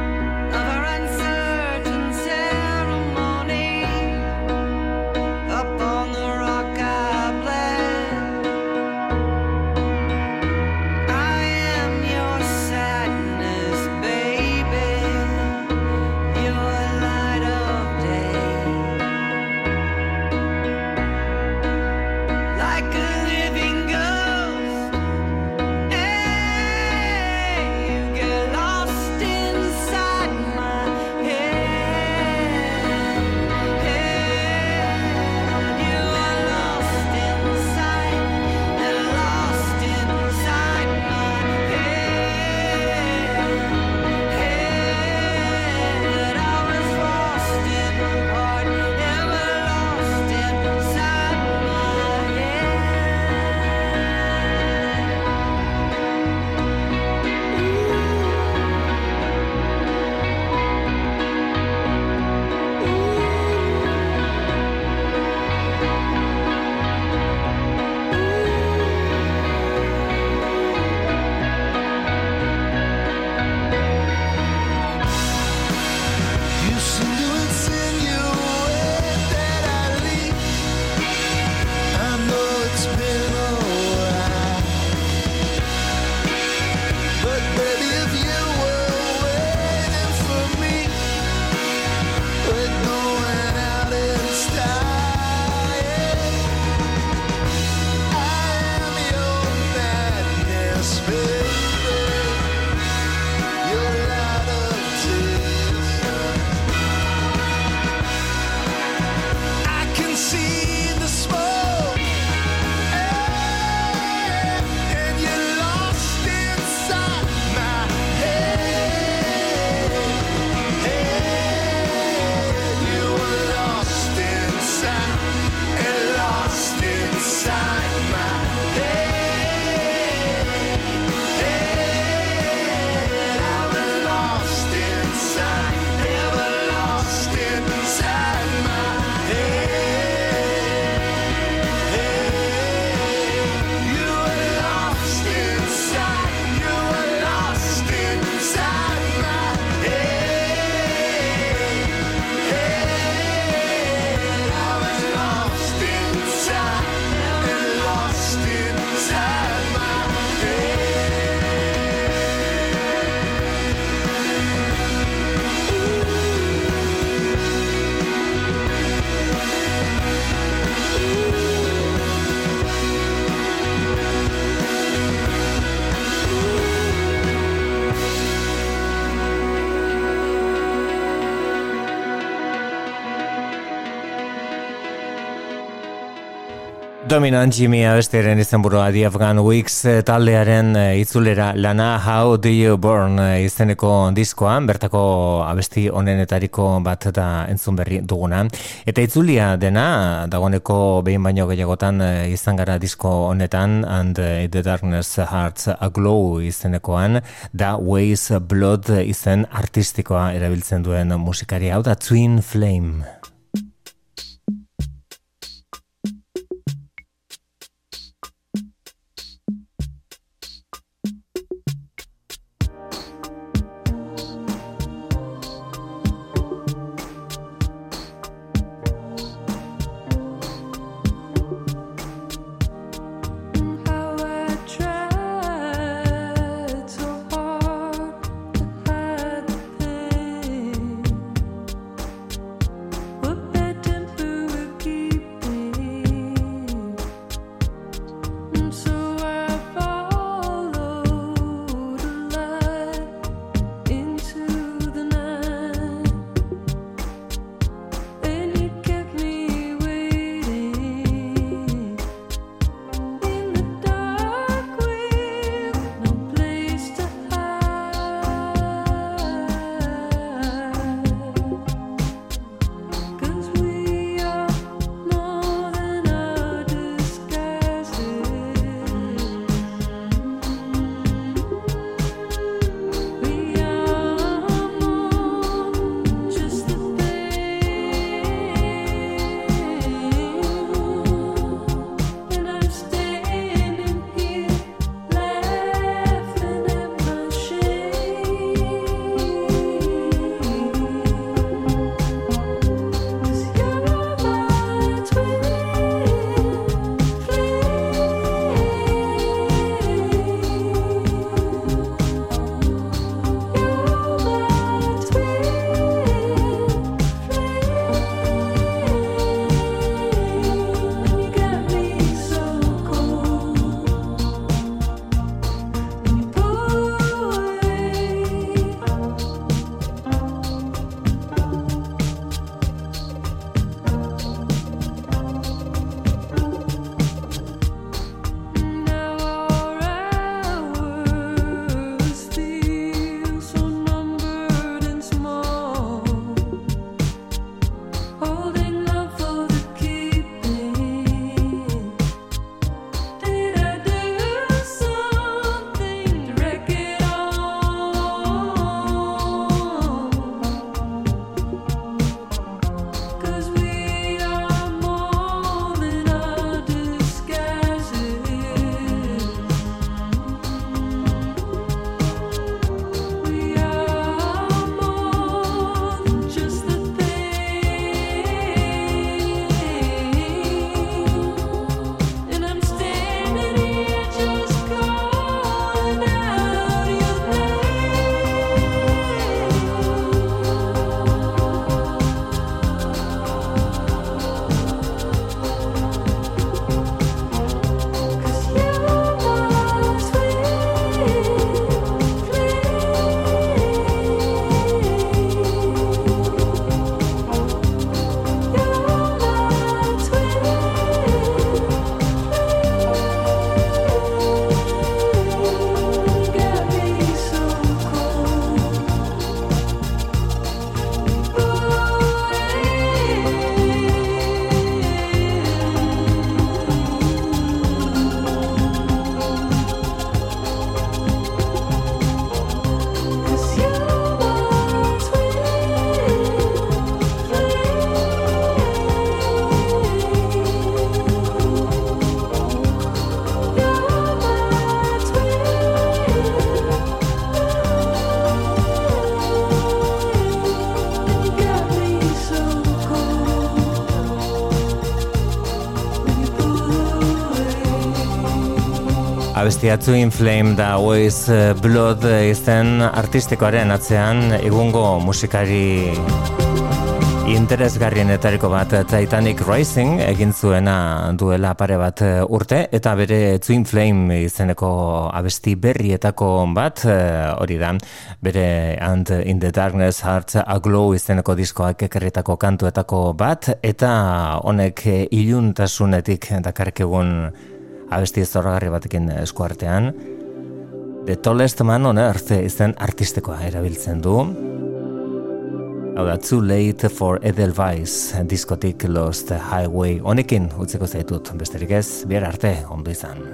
Dominant Jimmy abestiaren izan burua The Afghan Weeks eh, taldearen eh, itzulera lana How Do You Born eh, izeneko diskoan, bertako abesti onenetariko bat da entzun berri duguna. Eta itzulia dena, dagoeneko behin baino gehiagotan izan gara disko honetan, and The Darkness Hearts Aglow izenekoan, da Ways Blood izen artistikoa erabiltzen duen musikari hau da Twin Flame. Abestia zu inflame da Always eh, Blood izten artistikoaren atzean egungo musikari interesgarrienetariko bat Titanic Rising egin zuena duela pare bat eh, urte eta bere Twin Flame izeneko abesti berrietako bat eh, hori da bere And in the Darkness Hearts a Glow izeneko diskoak ekerritako kantuetako bat eta honek iluntasunetik dakarkegun abesti zorragarri batekin eskuartean The Tallest Man on Earth izen artistikoa erabiltzen du Hau da, Too Late for Edelweiss, diskotik Lost Highway. Honekin, utzeko zaitut, besterik ez, bihar arte, ondo izan.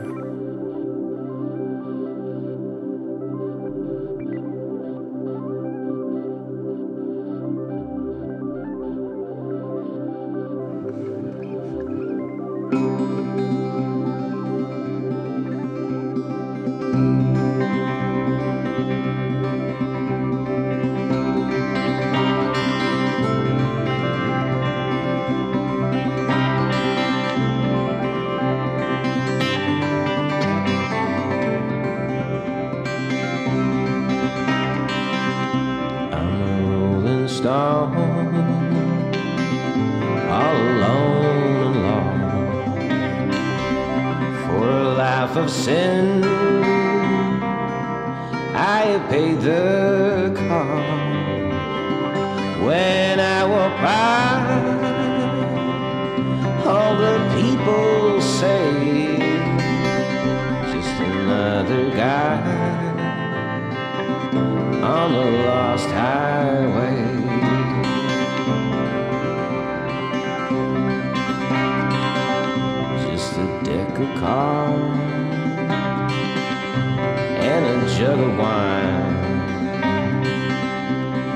on the lost highway. Just a deck of cards and a jug of wine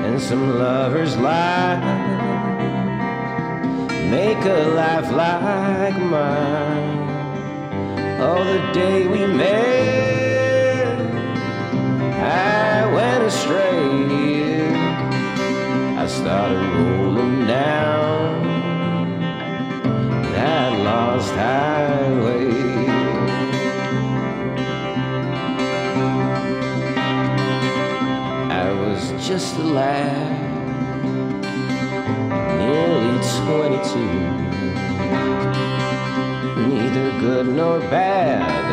and some lovers' lies make a life like mine. Oh, the day we met. I I started rolling down that lost highway. I was just a lad, nearly 22. Neither good nor bad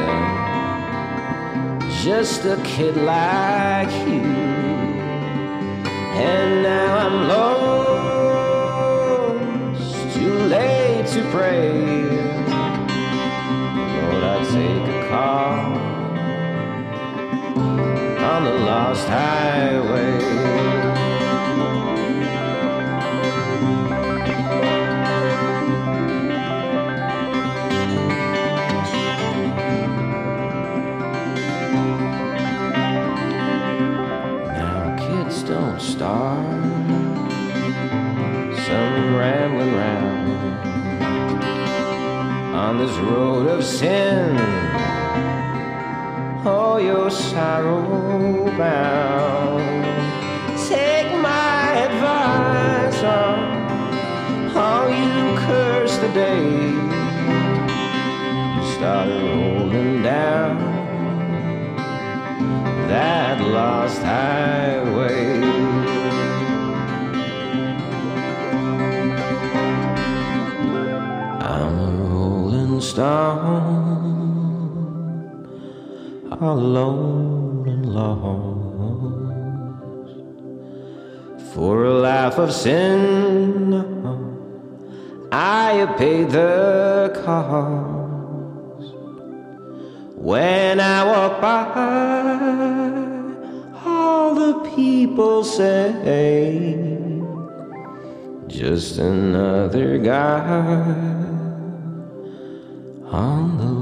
just a kid like you and now I'm lost. Too late to pray. Lord, I take a car on the lost highway. on this road of sin. oh, your sorrow bound. Take my advice on how you curse the day. You started rolling down that lost highway. Alone and lost. For a life of sin, I have paid the cost. When I walk by, all the people say, just another guy on the.